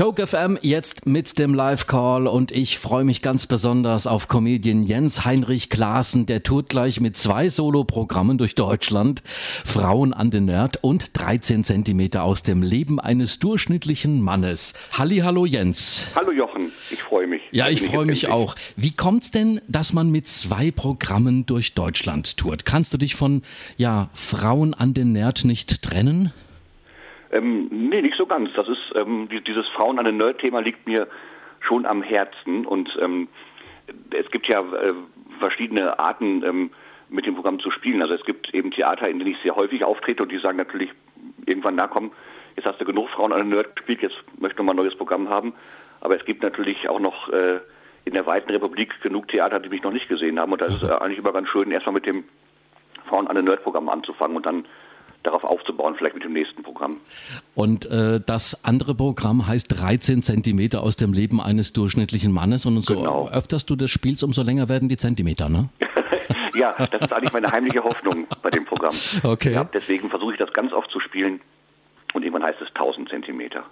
Joke FM jetzt mit dem Live-Call und ich freue mich ganz besonders auf Comedian Jens Heinrich Klaassen. Der tourt gleich mit zwei Soloprogrammen durch Deutschland. Frauen an den Nerd und 13 Zentimeter aus dem Leben eines durchschnittlichen Mannes. Halli, hallo Jens. Hallo Jochen, ich freue mich. Ja, ich freue mich auch. Wie kommt's denn, dass man mit zwei Programmen durch Deutschland tourt? Kannst du dich von, ja, Frauen an den Nerd nicht trennen? Ähm, nee, nicht so ganz. Das ist ähm, dieses Frauen an den Nerd-Thema liegt mir schon am Herzen und ähm, es gibt ja äh, verschiedene Arten, ähm, mit dem Programm zu spielen. Also es gibt eben Theater, in denen ich sehr häufig auftrete und die sagen natürlich irgendwann, na komm, jetzt hast du genug Frauen an den Nerd gespielt, jetzt möchte mal ein neues Programm haben. Aber es gibt natürlich auch noch äh, in der weiten Republik genug Theater, die mich noch nicht gesehen haben. Und da ist es eigentlich immer ganz schön, erstmal mit dem Frauen an den Nerd-Programm anzufangen und dann darauf aufzubauen, vielleicht mit dem nächsten Programm. Und äh, das andere Programm heißt 13 Zentimeter aus dem Leben eines durchschnittlichen Mannes. Und so genau. öfters du das spielst, umso länger werden die Zentimeter, ne? ja, das ist eigentlich meine heimliche Hoffnung bei dem Programm. Okay. Ja, deswegen versuche ich das ganz oft zu spielen. Und irgendwann heißt es 1000 Zentimeter.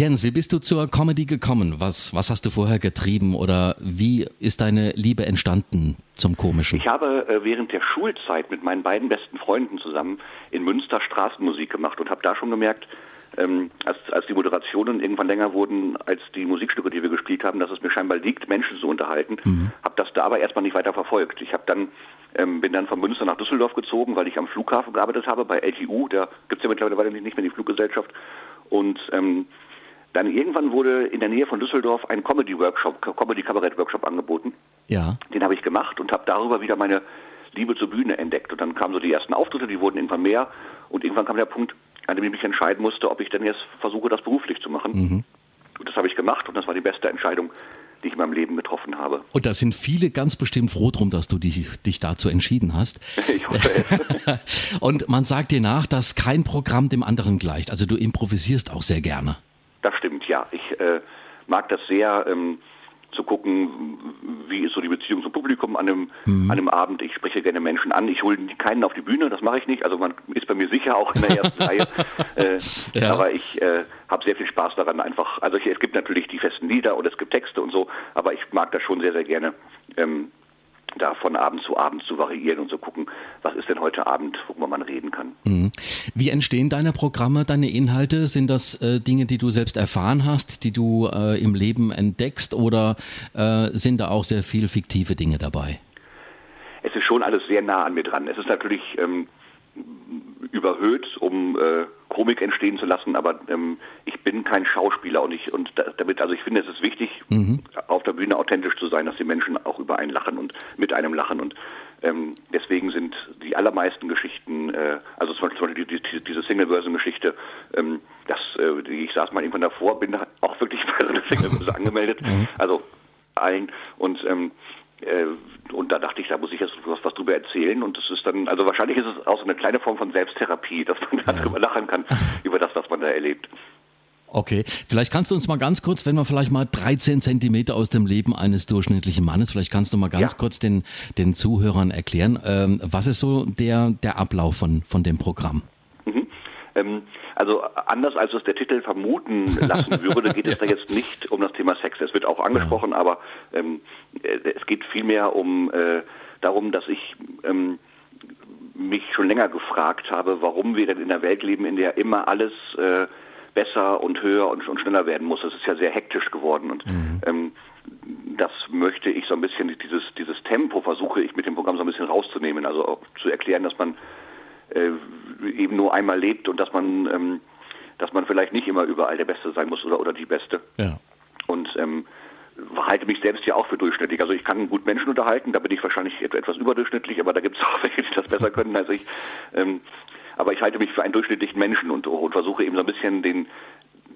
Jens, wie bist du zur Comedy gekommen? Was, was hast du vorher getrieben oder wie ist deine Liebe entstanden zum Komischen? Ich habe äh, während der Schulzeit mit meinen beiden besten Freunden zusammen in Münster Straßenmusik gemacht und habe da schon gemerkt, ähm, als, als die Moderationen irgendwann länger wurden als die Musikstücke, die wir gespielt haben, dass es mir scheinbar liegt, Menschen zu unterhalten. Mhm. Habe das da aber erstmal nicht weiter verfolgt. Ich habe dann ähm, bin dann von Münster nach Düsseldorf gezogen, weil ich am Flughafen gearbeitet habe bei LTU. Da gibt es ja mittlerweile nicht mehr die Fluggesellschaft. Und ähm, dann irgendwann wurde in der Nähe von Düsseldorf ein Comedy-Workshop, Comedy-Kabarett-Workshop angeboten. Ja. Den habe ich gemacht und habe darüber wieder meine Liebe zur Bühne entdeckt. Und dann kamen so die ersten Auftritte, die wurden irgendwann mehr. Und irgendwann kam der Punkt, an dem ich mich entscheiden musste, ob ich denn jetzt versuche, das beruflich zu machen. Mhm. Und das habe ich gemacht und das war die beste Entscheidung, die ich in meinem Leben getroffen habe. Und da sind viele ganz bestimmt froh drum, dass du dich, dich dazu entschieden hast. ich hoffe es. und man sagt dir nach, dass kein Programm dem anderen gleicht. Also du improvisierst auch sehr gerne. Das stimmt, ja. Ich äh, mag das sehr, ähm, zu gucken, wie ist so die Beziehung zum Publikum an einem, mhm. an einem Abend. Ich spreche gerne Menschen an. Ich hole keinen auf die Bühne, das mache ich nicht. Also man ist bei mir sicher auch in der ersten Reihe. Äh, ja. Aber ich äh, habe sehr viel Spaß daran einfach. Also ich, es gibt natürlich die festen Lieder und es gibt Texte und so, aber ich mag das schon sehr, sehr gerne. Ähm, da von Abend zu Abend zu variieren und zu gucken, was ist denn heute Abend, worüber man reden kann. Mhm. Wie entstehen deine Programme, deine Inhalte? Sind das äh, Dinge, die du selbst erfahren hast, die du äh, im Leben entdeckst oder äh, sind da auch sehr viel fiktive Dinge dabei? Es ist schon alles sehr nah an mir dran. Es ist natürlich ähm, überhöht, um äh, Komik entstehen zu lassen, aber ähm, ich bin kein Schauspieler und ich und damit, also ich finde, es ist wichtig, mhm. Auf der Bühne authentisch zu sein, dass die Menschen auch über einen lachen und mit einem lachen und ähm, deswegen sind die allermeisten Geschichten, äh, also zum Beispiel die, die, diese Single-Version-Geschichte, ähm, das, äh, ich saß mal irgendwann davor, bin auch wirklich bei einer Single-Version angemeldet, mhm. also allen und ähm, äh, und da dachte ich, da muss ich jetzt was, was drüber erzählen. Und das ist dann, also wahrscheinlich ist es auch so eine kleine Form von Selbsttherapie, dass man darüber lachen kann, über das, was man da erlebt. Okay, vielleicht kannst du uns mal ganz kurz, wenn wir vielleicht mal 13 Zentimeter aus dem Leben eines durchschnittlichen Mannes, vielleicht kannst du mal ganz ja. kurz den, den Zuhörern erklären, ähm, was ist so der, der Ablauf von, von dem Programm? Mhm. Ähm, also anders als es der Titel vermuten lassen würde, geht es da jetzt nicht um das Thema Sex. Es wird auch angesprochen, ja. aber ähm, äh, es geht vielmehr um äh, darum, dass ich ähm, mich schon länger gefragt habe, warum wir denn in der Welt leben, in der immer alles äh, besser und höher und, und, schneller werden muss. Das ist ja sehr hektisch geworden und mhm. ähm, das möchte ich so ein bisschen, dieses, dieses Tempo versuche ich mit dem Programm so ein bisschen rauszunehmen, also auch zu erklären, dass man äh, eben nur einmal lebt und dass man, ähm, dass man vielleicht nicht immer überall der Beste sein muss oder, oder die Beste. Ja. Und ähm, halte mich selbst ja auch für durchschnittlich. Also ich kann gut Menschen unterhalten, da bin ich wahrscheinlich etwas überdurchschnittlich, aber da gibt es auch welche, die das besser können als ich. Ähm, aber ich halte mich für einen durchschnittlichen Menschen und, und versuche eben so ein bisschen den,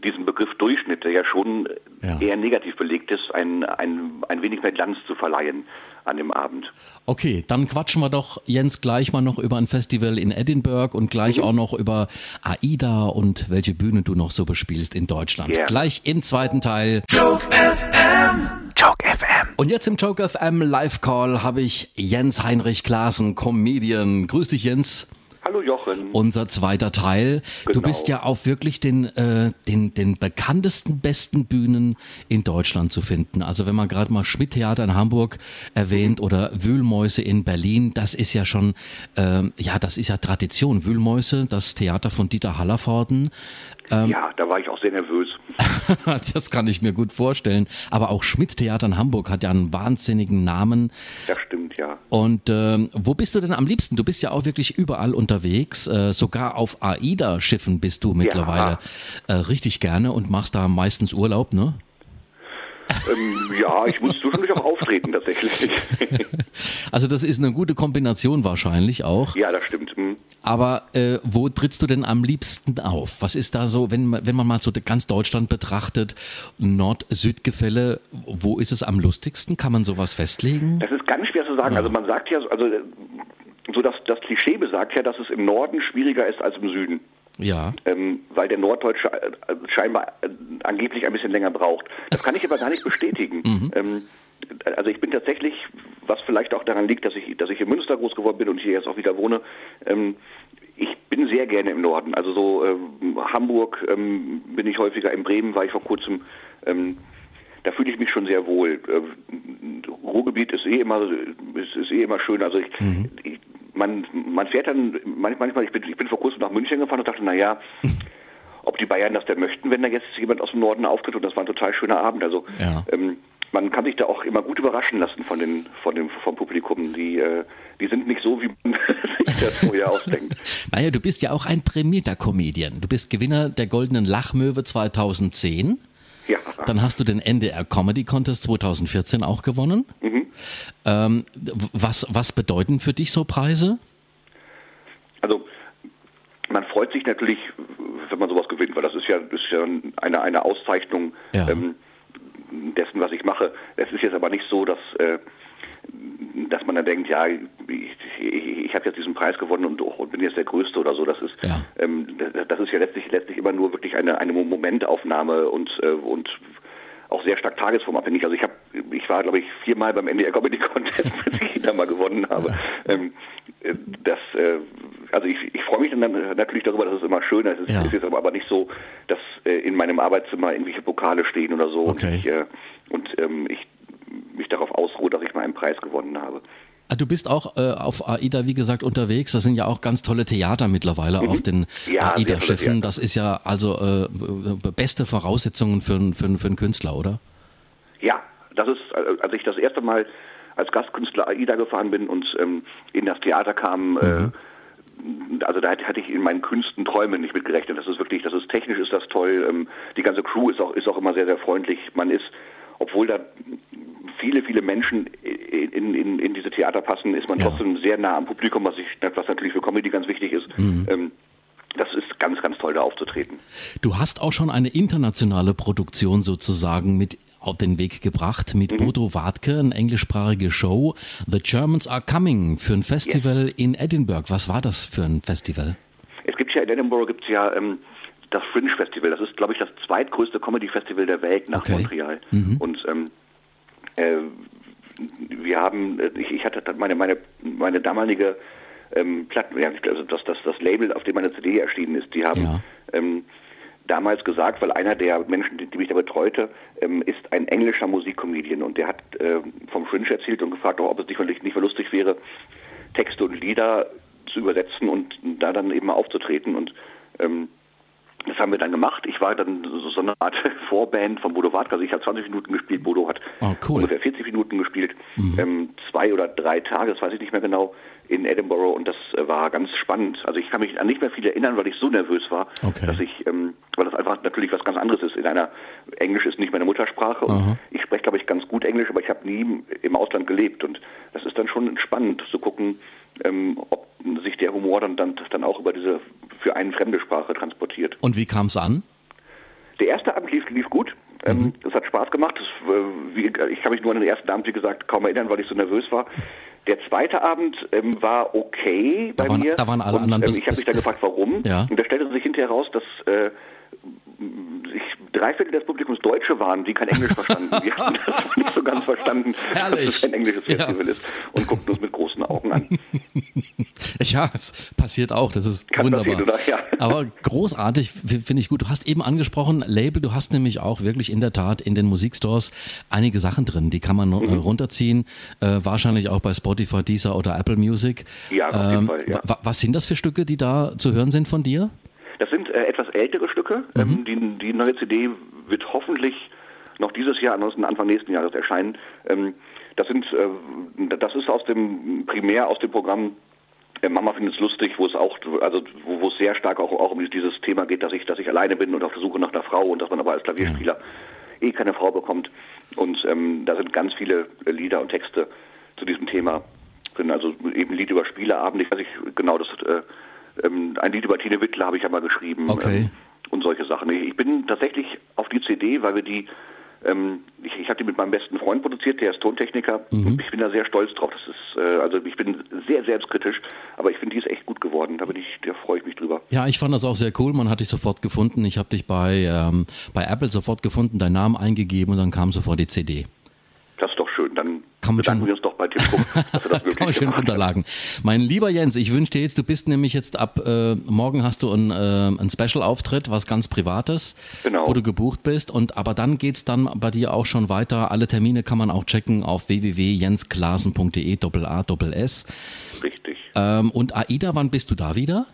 diesen Begriff Durchschnitt, der ja schon ja. eher negativ belegt ist, ein, ein, ein wenig mehr Glanz zu verleihen an dem Abend. Okay, dann quatschen wir doch, Jens, gleich mal noch über ein Festival in Edinburgh und gleich mhm. auch noch über AIDA und welche Bühne du noch so bespielst in Deutschland. Yeah. Gleich im zweiten Teil. Joke FM. Joke FM. Und jetzt im Joke FM Live Call habe ich Jens Heinrich Klaassen, Comedian. Grüß dich, Jens. Hallo. Jochen. Unser zweiter Teil. Du Genau. bist ja auf wirklich den, äh, den, den bekanntesten, besten Bühnen in Deutschland zu finden. Also wenn man gerade mal Schmidt-Theater in Hamburg erwähnt oder Wühlmäuse in Berlin, das ist ja schon, ähm, ja, das ist ja Tradition. Wühlmäuse, das Theater von Dieter Hallervorden. Ähm. ja, da war ich auch sehr nervös. das kann ich mir gut vorstellen. Aber auch Schmidt-Theater in Hamburg hat ja einen wahnsinnigen Namen. Das stimmt, ja. Und ähm, wo bist du denn am liebsten? Du bist ja auch wirklich überall unterwegs. Äh, sogar auf AIDA-Schiffen bist du mittlerweile äh, richtig gerne und machst da meistens Urlaub, ne? Ähm, ja, ich muss zwischendurch auch auftreten tatsächlich. Also das ist eine gute Kombination wahrscheinlich auch. ja, das stimmt. Hm. Aber äh, wo trittst du denn am liebsten auf? Was ist da so, wenn, man- wenn man mal so ganz Deutschland betrachtet, Nord-Süd-Gefälle, wo ist es am lustigsten? Kann man sowas festlegen? Das ist ganz schwer zu sagen. Also man sagt ja, also äh, so das, das Klischee besagt ja, dass es im Norden schwieriger ist als im Süden. Ja. ähm, weil der Norddeutsche äh, scheinbar äh, angeblich ein bisschen länger braucht. Das kann ich aber gar nicht bestätigen. Ähm, also ich bin tatsächlich, was vielleicht auch daran liegt, dass ich, dass ich in Münster groß geworden bin und hier jetzt auch wieder wohne, ähm, ich bin sehr gerne im Norden. Also so ähm, Hamburg ähm, bin ich häufiger, in Bremen war ich vor kurzem. Ähm, da fühle ich mich schon sehr wohl. Äh, Ruhrgebiet ist eh immer ist, ist eh immer schön. Also ich, ich, man, man fährt dann manch- manchmal, ich bin, ich bin vor kurzem nach München gefahren und dachte, naja, ob die Bayern das denn möchten, wenn da jetzt jemand aus dem Norden auftritt und das war ein total schöner Abend. Also Ja. ähm, man kann sich da auch immer gut überraschen lassen von den von dem vom Publikum. Die äh, die sind nicht so, wie man sich das vorher ausdenkt. Naja, du bist ja auch ein prämierter Comedian. Du bist Gewinner der Goldenen Lachmöwe 2010. Ja. Dann hast du den NDR Comedy Contest 2014 auch gewonnen. Ähm, w- was, was bedeuten für dich so Preise? Also man freut sich natürlich, wenn man sowas gewinnt, weil das ist ja, ist ja eine, eine Auszeichnung Ja. ähm, dessen, was ich mache. Es ist jetzt aber nicht so, dass, äh, dass man dann denkt, ja, ich, ich, ich habe jetzt diesen Preis gewonnen und, und bin jetzt der Größte oder so. Das ist, Ja. ähm, das, ist ja letztlich, letztlich immer nur wirklich eine, eine Momentaufnahme und, äh, und auch sehr stark tagesformabhängig. Also ich habe, ich war glaube ich viermal beim NDR Comedy Contest, bis ich ihn da mal gewonnen habe. Ähm, äh, das, äh, also ich, ich freue mich dann natürlich darüber, dass es immer schön ist. Es Ja. ist jetzt aber nicht so, dass äh, in meinem Arbeitszimmer irgendwelche Pokale stehen oder so Okay. und ich, äh, und ähm, ich mich darauf ausruhe, dass ich mal einen Preis gewonnen habe. Ah, Du bist auch äh, auf AIDA, wie gesagt, unterwegs. Das sind ja auch ganz tolle Theater mittlerweile auf den Mhm. Ja, AIDA-Schiffen. Das ist ja also äh, b- beste Voraussetzungen für, einen- für, für einen Künstler, oder? Ja, das ist, äh, als ich das erste Mal als Gastkünstler AIDA gefahren bin und ähm, in das Theater kam, äh, also da hatte ich in meinen kühnsten Träumen nicht mitgerechnet. Das ist wirklich, das ist technisch ist das toll. Ähm, die ganze Crew ist auch, ist auch immer sehr, sehr freundlich. Man ist, obwohl da viele, viele Menschen in, in, in diese Theater passen, ist man Ja. trotzdem sehr nah am Publikum, was, ich, was natürlich für Comedy ganz wichtig ist. Ähm, das ist ganz, ganz toll, da aufzutreten. Du hast auch schon eine internationale Produktion sozusagen mit auf den Weg gebracht mit Bodo Wartke, eine englischsprachige Show. The Germans are coming für ein Festival in Edinburgh. Was war das für ein Festival? Es gibt ja in Edinburgh gibt's ja ähm, das Fringe Festival. Das ist, glaube ich, das zweitgrößte Comedy Festival der Welt nach Okay. Montreal. Und ähm, äh, wir haben, äh, ich, ich hatte meine meine meine damalige ähm, Platten, ja, also das, das das Label, auf dem meine CD erschienen ist, die haben Ja. ähm, damals gesagt, weil einer der Menschen, die, die mich da betreute, ähm, ist ein englischer Musikcomedian und der hat ähm, vom Fringe erzählt und gefragt, ob es nicht, nicht mal lustig wäre, Texte und Lieder zu übersetzen und da dann eben mal aufzutreten und ähm, das haben wir dann gemacht. Ich war dann so, eine Art Vorband von Bodo Wartke. Also ich habe 20 Minuten gespielt, Bodo hat Oh, cool. ungefähr 40 Minuten gespielt. Ähm, zwei oder drei Tage, das weiß ich nicht mehr genau, in Edinburgh und das äh, war ganz spannend. Also ich kann mich an nicht mehr viel erinnern, weil ich so nervös war, Okay. dass ich, ähm, weil das einfach natürlich was ganz anderes ist. In einer Englisch ist nicht meine Muttersprache und Aha. ich spreche, glaube ich, ganz gut Englisch, aber ich habe nie im Ausland gelebt und das ist dann schon spannend zu gucken, ähm, ob sich der Humor dann, dann, dann auch über diese für einen fremde Sprache transportiert. Und wie kam es an? Der erste Abend lief, lief gut. Ähm, Es hat Spaß gemacht. Das, äh, wie, ich kann mich nur an den ersten Abend, wie gesagt, kaum erinnern, weil ich so nervös war. Der zweite Abend ähm, war okay bei Da waren- mir. da waren alle und, anderen ähm, Ich habe mich dann gefragt, warum. Ja. Und da stellte sich hinterher raus, dass äh, sich drei Viertel des Publikums Deutsche waren, die kein Englisch verstanden. Die haben das nicht so ganz verstanden, Herrlich. dass es ein englisches Ja. Festival ist und guckten uns mit Augen an. ja, es passiert auch, das ist Kann wunderbar. oder? Ja. Aber großartig, finde ich gut. Du hast eben angesprochen, Label, du hast nämlich auch wirklich in der Tat in den Musikstores einige Sachen drin, die kann man Mhm. äh, runterziehen, äh, wahrscheinlich auch bei Spotify, Deezer oder Apple Music. Ähm, Ja, auf jeden Fall, ja. wa- Was sind das für Stücke, die da zu hören sind von dir? Das sind äh, etwas ältere Stücke. Ähm, die, die neue CD wird hoffentlich noch dieses Jahr, ansonsten Anfang nächsten Jahres erscheinen. Ähm, das sind, äh, das ist aus dem primär aus dem Programm äh, Mama findet es lustig, wo es auch, also wo, wo es sehr stark auch, auch um dieses Thema geht, dass ich, dass ich alleine bin und auf der Suche nach einer Frau und dass man aber als Klavierspieler eh keine Frau bekommt. Und ähm, da sind ganz viele äh, Lieder und Texte zu diesem Thema drin. Also eben ein Lied über Spieleabend, ich weiß nicht genau, das äh, ähm, ein Lied über Tine Wittler habe ich ja mal geschrieben. Okay. Ähm, und solche Sachen. Ich bin tatsächlich auf die CD, weil wir die, ähm, ich, ich habe die mit meinem besten Freund produziert, der ist Tontechniker. Und ich bin da sehr stolz drauf. Das ist, äh, also ich bin sehr selbstkritisch, aber ich finde, die ist echt gut geworden. Da da freue ich mich drüber. Ja, ich fand das auch sehr cool. Man hat dich sofort gefunden. Ich habe dich bei, ähm, bei Apple sofort gefunden, deinen Namen eingegeben und dann kam sofort die CD. Das ist doch schön. Dann Kann man schon- wir uns doch bei Tim Cook, dass er das Kann man schön hat. runterlagen. Mein lieber Jens, ich wünsche dir jetzt, du bist nämlich jetzt ab äh, morgen hast du einen, äh, einen Special-Auftritt, was ganz Privates, Genau. wo du gebucht bist. Und aber dann geht's dann bei dir auch schon weiter. Alle Termine kann man auch checken auf www.jensklasen.de doppel A doppel S. Richtig. Ähm, und AIDA, wann bist du da wieder?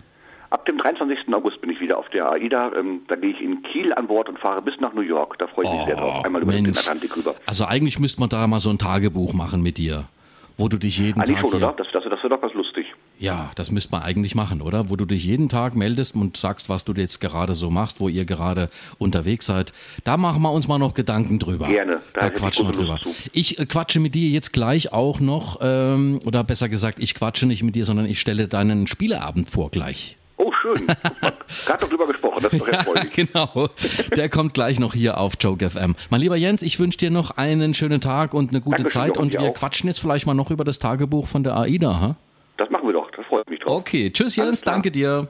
Ab dem 23. August bin ich wieder auf der AIDA. Ähm, da gehe ich in Kiel an Bord und fahre bis nach New York. Da freue ich mich sehr drauf. Einmal über den Oh, Mensch. Atlantik rüber. Also eigentlich müsste man da mal so ein Tagebuch machen mit dir, wo du dich jeden Eigentlich Tag schon, oder? Das, das, das wäre doch was lustig. Ja, das müsste man eigentlich machen, oder? Wo du dich jeden Tag meldest und sagst, was du jetzt gerade so machst, wo ihr gerade unterwegs seid. Da machen wir uns mal noch Gedanken drüber. Gerne, Da da quatschen wir drüber. Ich äh, quatsche mit dir jetzt gleich auch noch, ähm, oder besser gesagt, ich quatsche nicht mit dir, sondern ich stelle deinen Spieleabend vor gleich. Schön. Gerade doch drüber gesprochen. Das ist doch erfreulich. genau. Der kommt gleich noch hier auf Joke FM. Mein lieber Jens, ich wünsche dir noch einen schönen Tag und eine gute Dankeschön, Zeit und wir auch. quatschen jetzt vielleicht mal noch über das Tagebuch von der AIDA. Ha? Das machen wir doch. Da freue ich mich drauf. Okay, tschüss Jens, danke dir.